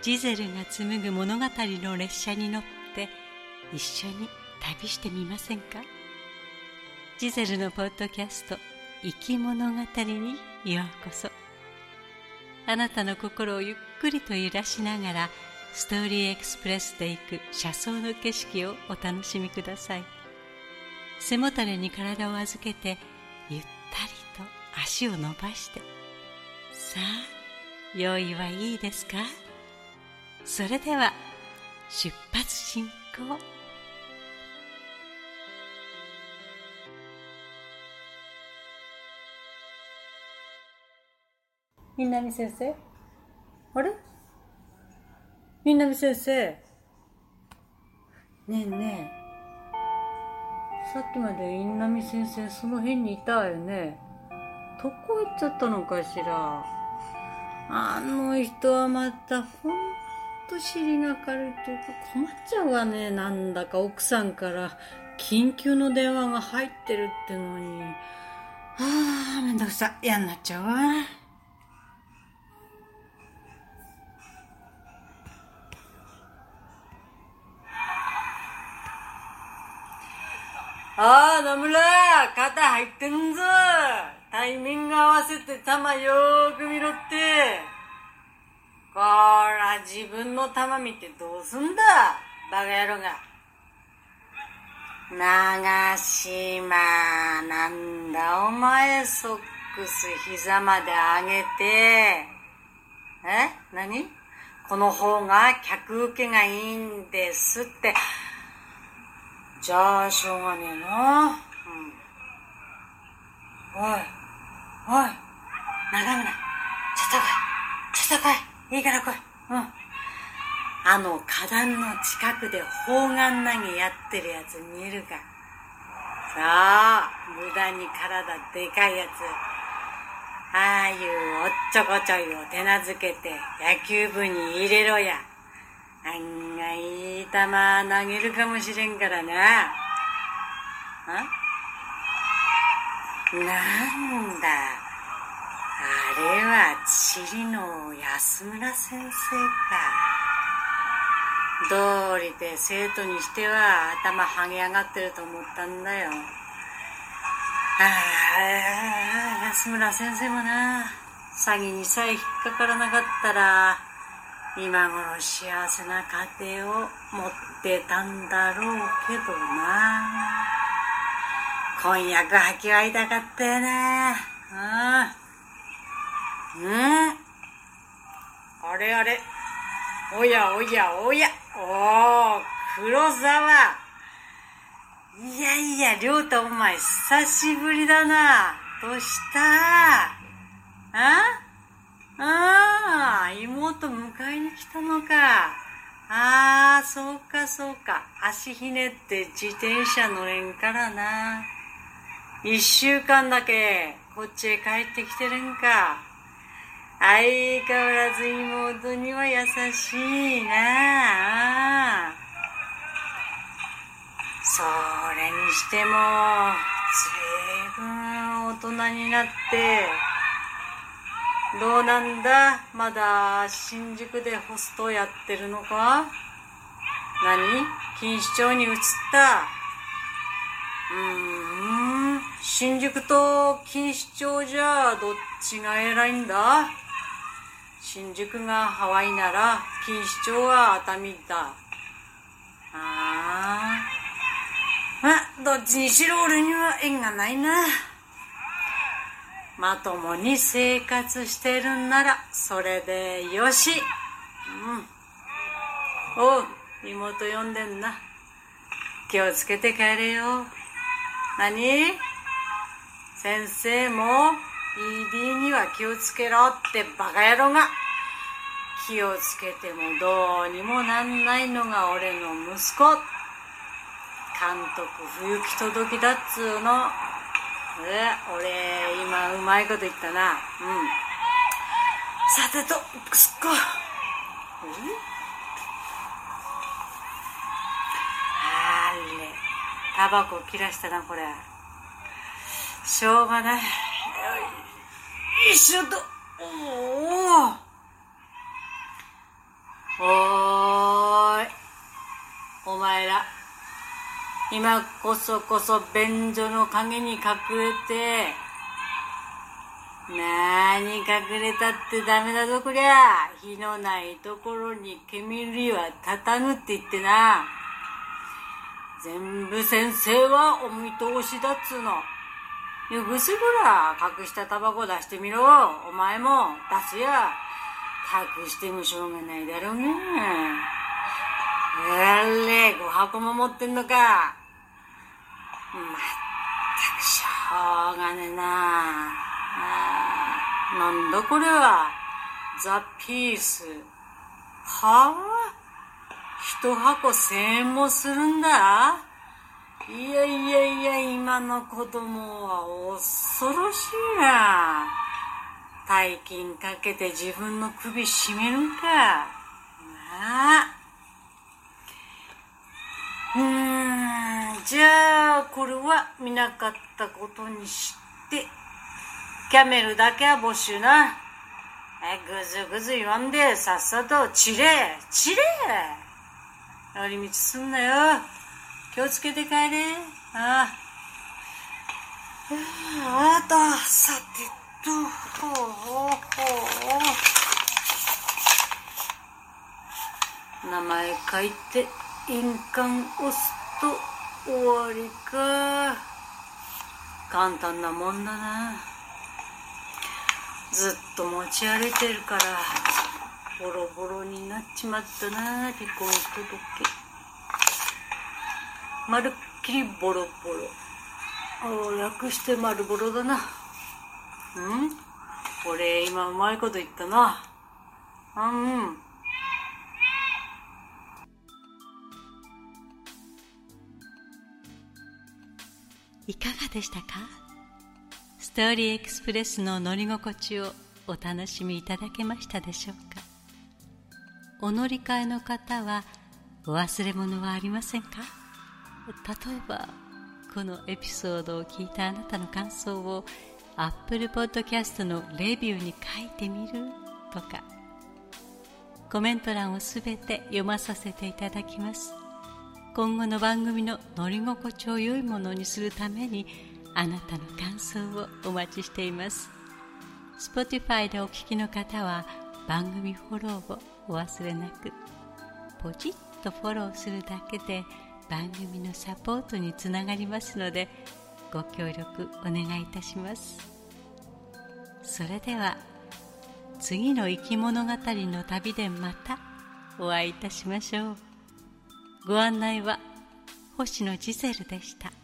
ジゼルが紡ぐ物語の列車に乗って一緒に旅してみませんか？ジゼルのポッドキャスト「生き物語」にようこそ。あなたの心をゆっくりと揺らしながらストーリーエクスプレスで行く車窓の景色をお楽しみください。背もたれに体を預けてゆったりと足を伸ばして。さあ用意はいいですか？それでは出発進行。みなみ先生あれ？みなみ先生ねえねえ。さっきまで印南先生その辺にいたわよね？どこ行っちゃったのかしら？あの人はまたほんと尻が軽いというか困っちゃうわねなんだか奥さんから緊急の電話が入ってるってのにああめんどくさ嫌になっちゃうわああ、野村、肩入ってんぞ。タイミング合わせて玉よーく見ろって。自分の玉見てどうすんだ、バカ野郎が。長島、なんだお前、ソックス膝まで上げて。え？何？この方が客受けがいいんですって。じゃあ、しょうがねえな。うん。おい、おい、長村、ちょっと来い、ちょっと来い、いいから来い。うん。あの花壇の近くで砲丸投げやってるやつ見えるか？さあ、無駄に体でかいやつ。ああいうおっちょこちょいを手なずけて野球部に入れろや。案外いい球投げるかもしれんからな。あなんだ。あれは地理の安村先生か。道理で生徒にしては頭はげ上がってると思ったんだよ。ああ、安村先生もな、詐欺にさえ引っかからなかったら、今頃幸せな家庭を持ってたんだろうけどな婚約破棄はいたかったよなうんうんあれあれおやおやおやおお黒沢いやいや亮太お前久しぶりだなどうした？あ？ああ、妹迎えに来たのか。ああ、そうかそうか。足ひねって自転車乗れんからな。一週間だけこっちへ帰ってきてるんか。相変わらず妹には優しいな。それにしても、ずいぶん大人になって、どうなんだ？まだ新宿でホストやってるのか？何？錦糸町に移った？うん。新宿と錦糸町じゃどっちが偉いんだ？新宿がハワイなら錦糸町は熱海だ。ああまあどっちにしろ俺には縁がないな。まともに生活してるんならそれでよし。うん。おう妹呼んでんな。気をつけて帰れよ。何？先生も ED には気をつけろってバカ野郎が。気をつけてもどうにもなんないのが俺の息子。監督不行き届きだっつうの。え俺今うまいこと言ったな。うん。さてとすっこあれ。タバコ切らしたなこれ。しょうがない。よいしょとおおおーい。お前ら。今こそこそ便所の陰に隠れて。なーに隠れたってダメだぞこりゃ。火のないところに煙は立たぬって言ってな。全部先生はお見通しだっつうの。よぐすぐら隠したタバコ出してみろ。お前も出すや。隠してもしょうがないだろうねあれ5箱も持ってんのか。まったくしょうがねえな。あなんだこれは。ザ・ピース。はあ？一箱千円もするんだ。いやいやいや今の子供は恐ろしいな。大金かけて自分の首絞めるんか。なあ。うーん。じゃあこれは見なかったことにしてキャメルだけは募集な。えぐずぐず言わんでさっさと散れ。散れ。寄り道すんなよ。気をつけて帰れ。ああ。あとさてとほうほうほう。名前書いて印鑑押すと終わりか。簡単なもんだな。ずっと持ち歩いてるからボロボロになっちまったな離婚届。まるっきりボロボロ。略して丸ボロだな。うん？俺今うまいこと言ったな。うん。いかがでしたか？ストーリーエクスプレスの乗り心地をお楽しみいただけましたでしょうか？お乗り換えの方はお忘れ物はありませんか？例えばこのエピソードを聞いたあなたの感想を Apple Podcast のレビューに書いてみるとか。コメント欄をすべて読まさせていただきます。今後の番組の乗り心地を良いものにするためにあなたの感想をお待ちしています。Spotify でお聞きの方は番組フォローをお忘れなく。ポチッとフォローするだけで番組のサポートにつながりますのでご協力お願いいたします。それでは次の生き物語の旅でまたお会いいたしましょう。ご案内は星野ジゼルでした。